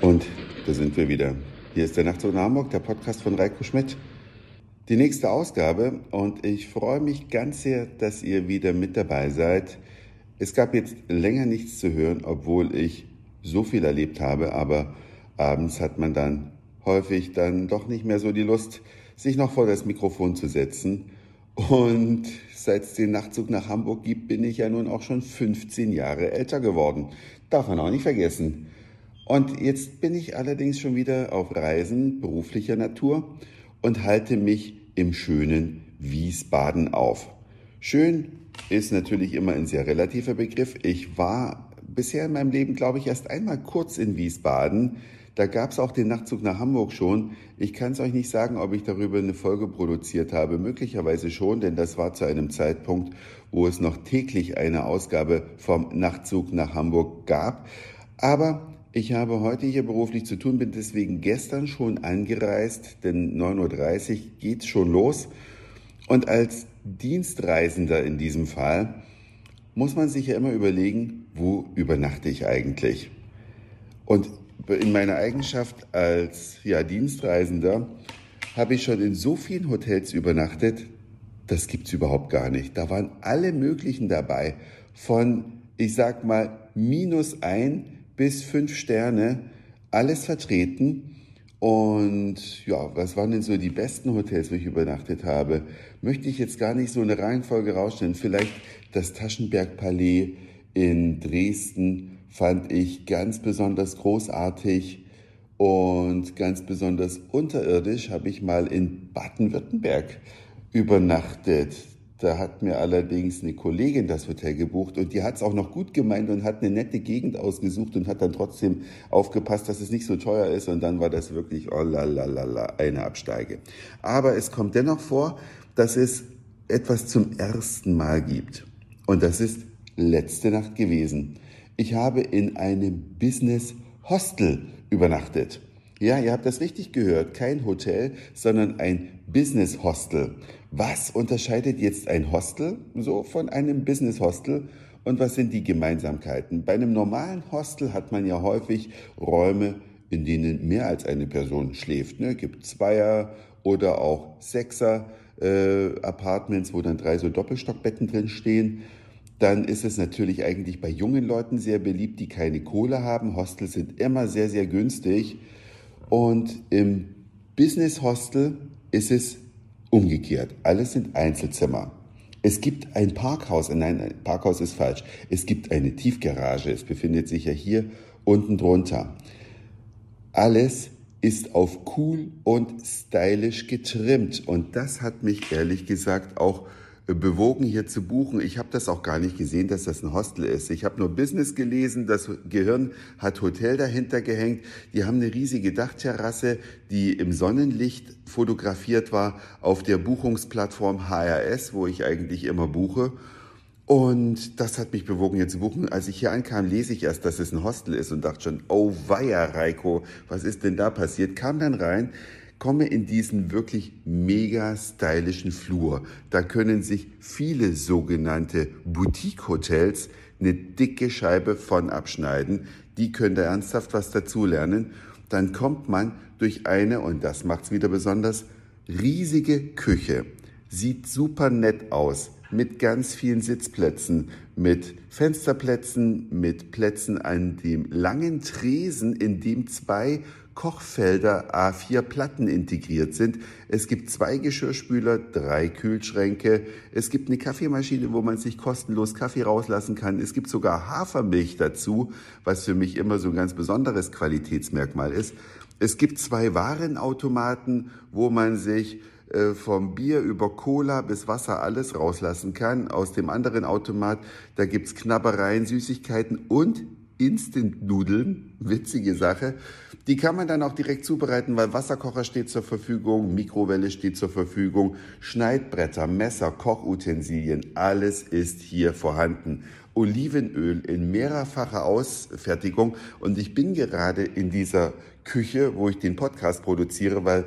da sind wir wieder. Hier ist der Nachtzug nach Hamburg, der Podcast von Reiko Schmidt. Die nächste Ausgabe und ich freue mich ganz sehr, dass ihr wieder mit dabei seid. Es gab jetzt länger nichts zu hören, obwohl ich so viel erlebt habe, aber abends hat man dann häufig dann doch nicht mehr so die Lust, sich noch vor das Mikrofon zu setzen. Und seit es den Nachtzug nach Hamburg gibt, bin ich ja nun auch schon 15 Jahre älter geworden. Darf man auch nicht vergessen. Und jetzt bin ich allerdings schon wieder auf Reisen beruflicher Natur und halte mich im schönen Wiesbaden auf. Schön ist natürlich immer ein sehr relativer Begriff. Ich war bisher in meinem Leben, glaube ich, erst einmal kurz in Wiesbaden. Da gab es auch den Nachtzug nach Hamburg schon. Ich kann es euch nicht sagen, ob ich darüber eine Folge produziert habe. Möglicherweise schon, denn das war zu einem Zeitpunkt, wo es noch täglich eine Ausgabe vom Nachtzug nach Hamburg gab. Aber ich habe heute hier beruflich zu tun, bin deswegen gestern schon angereist, denn 9.30 Uhr geht's schon los. Und als Dienstreisender in diesem Fall muss man sich ja immer überlegen, wo übernachte ich eigentlich? Und in meiner Eigenschaft als ja, Dienstreisender habe ich schon in so vielen Hotels übernachtet, das gibt's überhaupt gar nicht. Da waren alle möglichen dabei, von, ich sag mal, minus ein bis fünf Sterne, alles vertreten. Und ja, was waren denn so die besten Hotels, wo ich übernachtet habe? Möchte ich jetzt gar nicht so eine Reihenfolge rausstellen. Vielleicht das Taschenberg-Palais in Dresden fand ich ganz besonders großartig und ganz besonders unterirdisch habe ich mal in Baden-Württemberg übernachtet. Da hat mir allerdings eine Kollegin das Hotel gebucht und die hat es auch noch gut gemeint und hat eine nette Gegend ausgesucht und hat dann trotzdem aufgepasst, dass es nicht so teuer ist und dann war das wirklich oh la la la la eine Absteige. Aber es kommt dennoch vor, dass es etwas zum ersten Mal gibt und das ist letzte Nacht gewesen. Ich habe in einem Business Hostel übernachtet. Ja, ihr habt das richtig gehört. Kein Hotel, sondern ein Business Hostel. Was unterscheidet jetzt ein Hostel so von einem Business Hostel? Und was sind die Gemeinsamkeiten? Bei einem normalen Hostel hat man ja häufig Räume, in denen mehr als eine Person schläft. Ne? Gibt Zweier oder auch Sechser äh, Apartments, wo dann drei so Doppelstockbetten drin stehen. Dann ist es natürlich eigentlich bei jungen Leuten sehr beliebt, die keine Kohle haben. Hostels sind immer sehr, sehr günstig. Und im Business Hostel ist es umgekehrt. Alles sind Einzelzimmer. Es gibt ein Parkhaus, nein, ein Parkhaus ist falsch. Es gibt eine Tiefgarage. Es befindet sich ja hier unten drunter. Alles ist auf cool und stylisch getrimmt. Und das hat mich ehrlich gesagt auch bewogen, hier zu buchen. Ich habe das auch gar nicht gesehen, dass das ein Hostel ist. Ich habe nur Business gelesen, das Gehirn hat Hotel dahinter gehängt. Die haben eine riesige Dachterrasse, die im Sonnenlicht fotografiert war auf der Buchungsplattform HRS, wo ich eigentlich immer buche. Und das hat mich bewogen, hier zu buchen. Als ich hier ankam, lese ich erst, dass es ein Hostel ist und dachte schon, oh weia, Reiko, was ist denn da passiert? Kam dann rein, komme in diesen wirklich mega stylischen Flur. Da können sich viele sogenannte Boutique-Hotels eine dicke Scheibe von abschneiden. Die können da ernsthaft was dazulernen. Dann kommt man durch eine, und das macht's wieder besonders, riesige Küche. Sieht super nett aus mit ganz vielen Sitzplätzen, mit Fensterplätzen, mit Plätzen an dem langen Tresen, in dem zwei Kochfelder A4 Platten integriert sind. Es gibt zwei Geschirrspüler, drei Kühlschränke. Es gibt eine Kaffeemaschine, wo man sich kostenlos Kaffee rauslassen kann. Es gibt sogar Hafermilch dazu, was für mich immer so ein ganz besonderes Qualitätsmerkmal ist. Es gibt zwei Warenautomaten, wo man sich äh, vom Bier über Cola bis Wasser alles rauslassen kann. Aus dem anderen Automat, da gibt's Knabbereien, Süßigkeiten und Instant-Nudeln, witzige Sache. Die kann man dann auch direkt zubereiten, weil Wasserkocher steht zur Verfügung, Mikrowelle steht zur Verfügung, Schneidbretter, Messer, Kochutensilien, alles ist hier vorhanden. Olivenöl in mehrfacher Ausfertigung und ich bin gerade in dieser Küche, wo ich den Podcast produziere, weil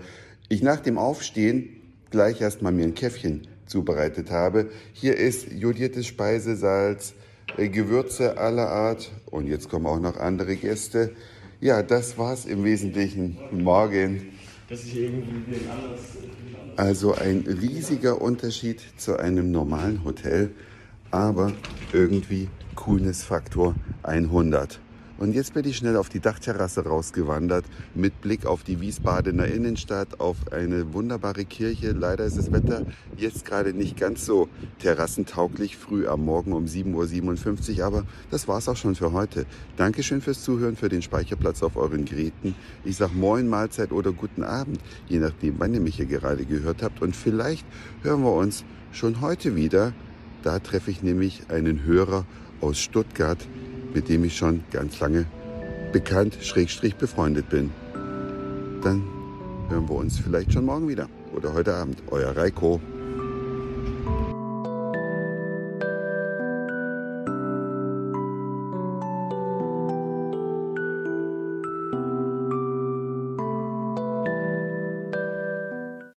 ich nach dem Aufstehen gleich erstmal mir ein Käffchen zubereitet habe. Hier ist jodiertes Speisesalz, Gewürze aller Art und jetzt kommen auch noch andere Gäste. Ja, das war's im Wesentlichen. Morgen. Anderes. Also ein riesiger Unterschied zu einem normalen Hotel, aber irgendwie Coolness-Faktor 100. Und jetzt bin ich schnell auf die Dachterrasse rausgewandert mit Blick auf die Wiesbadener Innenstadt, auf eine wunderbare Kirche. Leider ist das Wetter jetzt gerade nicht ganz so terrassentauglich, früh am Morgen um 7.57 Uhr, aber das war's auch schon für heute. Dankeschön fürs Zuhören, für den Speicherplatz auf euren Geräten. Ich sag Moin, Mahlzeit oder guten Abend, je nachdem, wann ihr mich hier gerade gehört habt. Und vielleicht hören wir uns schon heute wieder. Da treffe ich nämlich einen Hörer aus Stuttgart, mit dem ich schon ganz lange bekannt, schrägstrich befreundet bin. Dann hören wir uns vielleicht schon morgen wieder oder heute Abend. Euer Reiko.